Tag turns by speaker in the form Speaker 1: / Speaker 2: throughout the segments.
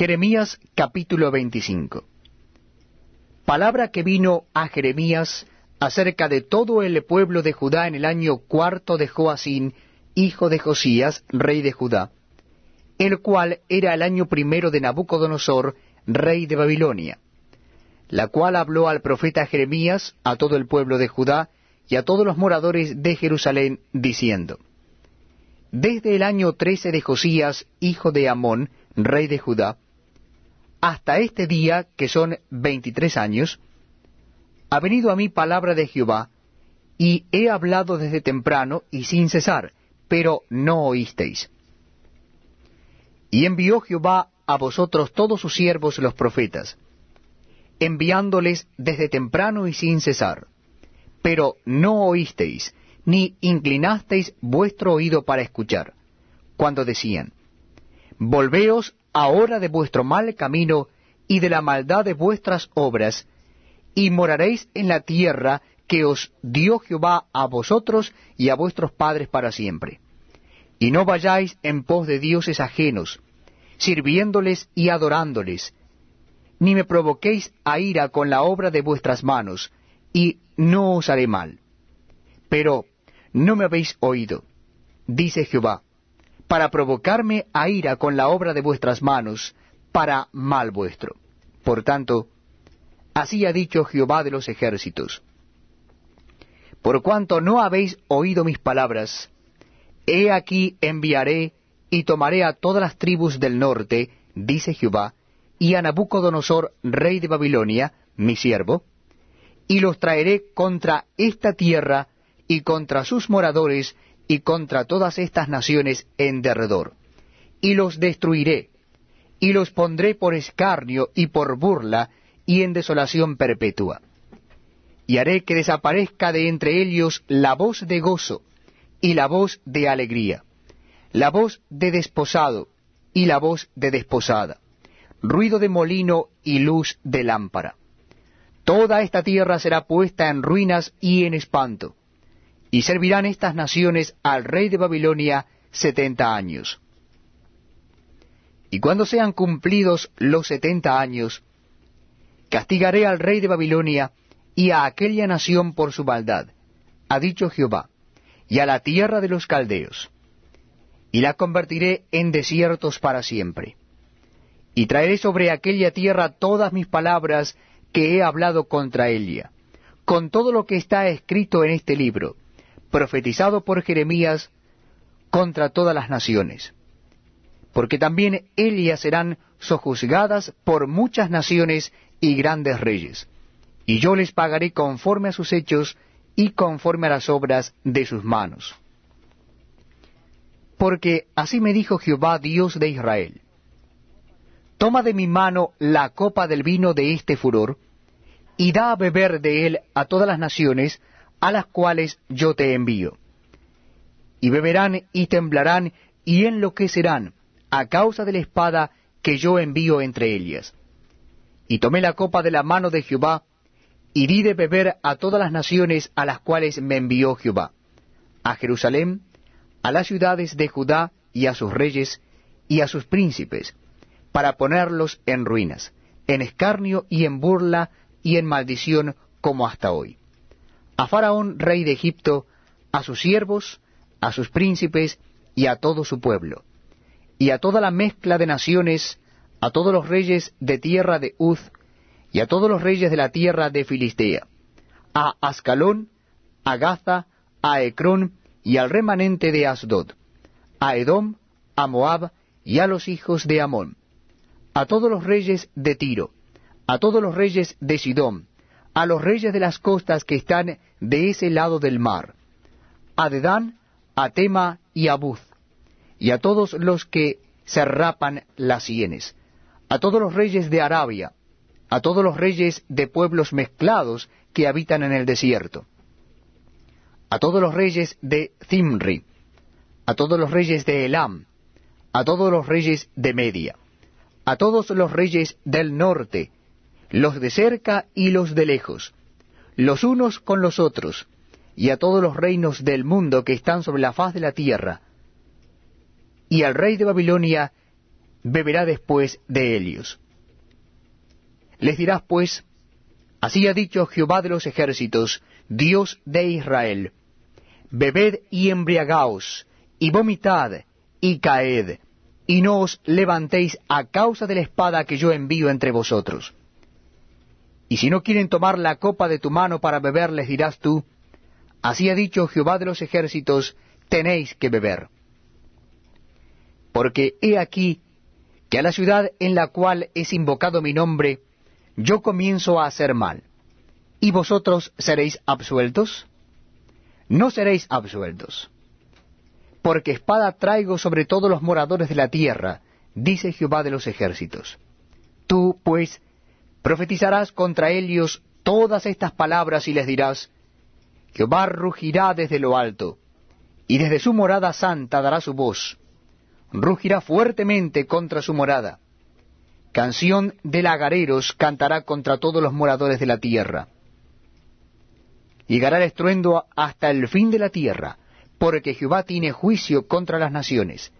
Speaker 1: Jeremías capítulo 25 Palabra que vino a Jeremías acerca de todo el pueblo de Judá en el año cuarto de Joacín, hijo de Josías, rey de Judá, el cual era el año primero de Nabucodonosor, rey de Babilonia, la cual habló al profeta Jeremías, a todo el pueblo de Judá y a todos los moradores de Jerusalén, diciendo, Desde el año trece de Josías, hijo de Amón, rey de Judá, hasta este día, que son veintitrés años, ha venido a mí palabra de Jehová, y he hablado desde temprano y sin cesar, pero no oísteis. Y envió Jehová a vosotros todos sus siervos los profetas, enviándoles desde temprano y sin cesar, pero no oísteis, ni inclinasteis vuestro oído para escuchar, cuando decían, Volveos ahora de vuestro mal camino y de la maldad de vuestras obras, y moraréis en la tierra que os dio Jehová a vosotros y a vuestros padres para siempre. Y no vayáis en pos de dioses ajenos, sirviéndoles y adorándoles, ni me provoquéis a ira con la obra de vuestras manos, y no os haré mal. Pero no me habéis oído, dice Jehová para provocarme a ira con la obra de vuestras manos, para mal vuestro. Por tanto, así ha dicho Jehová de los ejércitos. Por cuanto no habéis oído mis palabras, he aquí enviaré y tomaré a todas las tribus del norte, dice Jehová, y a Nabucodonosor, rey de Babilonia, mi siervo, y los traeré contra esta tierra y contra sus moradores y contra todas estas naciones en derredor, y los destruiré, y los pondré por escarnio y por burla, y en desolación perpetua. Y haré que desaparezca de entre ellos la voz de gozo, y la voz de alegría, la voz de desposado, y la voz de desposada, ruido de molino y luz de lámpara. Toda esta tierra será puesta en ruinas y en espanto, y servirán estas naciones al rey de Babilonia setenta años. Y cuando sean cumplidos los setenta años, castigaré al rey de Babilonia y a aquella nación por su maldad, ha dicho Jehová, y a la tierra de los caldeos, y la convertiré en desiertos para siempre. Y traeré sobre aquella tierra todas mis palabras que he hablado contra ella, con todo lo que está escrito en este libro, profetizado por Jeremías contra todas las naciones. Porque también ellas serán sojuzgadas por muchas naciones y grandes reyes, y yo les pagaré conforme a sus hechos y conforme a las obras de sus manos. Porque así me dijo Jehová Dios de Israel, Toma de mi mano la copa del vino de este furor, y da a beber de él a todas las naciones, a las cuales yo te envío. Y beberán y temblarán y enloquecerán a causa de la espada que yo envío entre ellas. Y tomé la copa de la mano de Jehová, y di de beber a todas las naciones a las cuales me envió Jehová, a Jerusalén, a las ciudades de Judá y a sus reyes y a sus príncipes, para ponerlos en ruinas, en escarnio y en burla y en maldición como hasta hoy a Faraón, rey de Egipto, a sus siervos, a sus príncipes y a todo su pueblo, y a toda la mezcla de naciones, a todos los reyes de tierra de Uz, y a todos los reyes de la tierra de Filistea, a Ascalón, a Gaza, a Ecrón, y al remanente de Asdod, a Edom, a Moab, y a los hijos de Amón, a todos los reyes de Tiro, a todos los reyes de Sidón, a los reyes de las costas que están de ese lado del mar, a Dedán, a Tema y a Buz, y a todos los que se rapan las sienes, a todos los reyes de Arabia, a todos los reyes de pueblos mezclados que habitan en el desierto, a todos los reyes de Zimri, a todos los reyes de Elam, a todos los reyes de Media, a todos los reyes del norte, los de cerca y los de lejos, los unos con los otros, y a todos los reinos del mundo que están sobre la faz de la tierra, y al rey de Babilonia beberá después de ellos. Les dirás pues, así ha dicho Jehová de los ejércitos, Dios de Israel, bebed y embriagaos, y vomitad, y caed, y no os levantéis a causa de la espada que yo envío entre vosotros. Y si no quieren tomar la copa de tu mano para beber, les dirás tú, así ha dicho Jehová de los ejércitos, tenéis que beber. Porque he aquí que a la ciudad en la cual es invocado mi nombre, yo comienzo a hacer mal. ¿Y vosotros seréis absueltos? No seréis absueltos. Porque espada traigo sobre todos los moradores de la tierra, dice Jehová de los ejércitos. Tú, pues, profetizarás contra ellos todas estas palabras y les dirás, Jehová rugirá desde lo alto, y desde su morada santa dará su voz, rugirá fuertemente contra su morada. Canción de lagareros cantará contra todos los moradores de la tierra. Llegará el estruendo hasta el fin de la tierra, porque Jehová tiene juicio contra las naciones.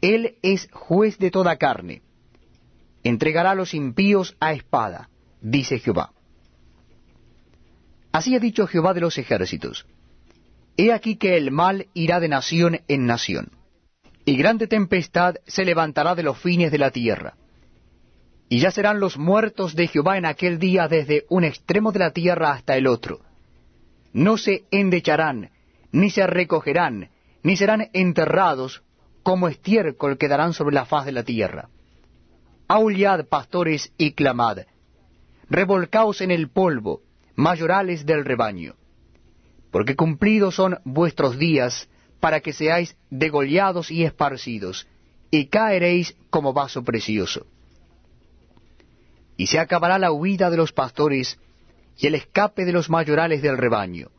Speaker 1: Él es juez de toda carne. Entregará a los impíos a espada, dice Jehová. Así ha dicho Jehová de los ejércitos. He aquí que el mal irá de nación en nación y grande tempestad se levantará de los fines de la tierra. Y ya serán los muertos de Jehová en aquel día desde un extremo de la tierra hasta el otro. No se endecharán, ni se recogerán, ni serán enterrados, como estiércol quedarán sobre la faz de la tierra. Aullad, pastores, y clamad. Revolcaos en el polvo, mayorales del rebaño. Porque cumplidos son vuestros días, para que seáis degollados y esparcidos, y caeréis como vaso precioso. Y se acabará la huida de los pastores y el escape de los mayorales del rebaño.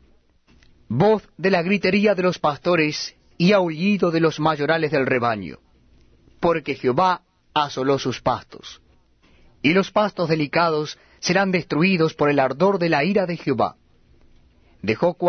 Speaker 1: Voz de la gritería de los pastores y aullido de los mayorales del rebaño, porque Jehová asoló sus pastos. Y los pastos delicados serán destruidos por el ardor de la ira de Jehová. Dejó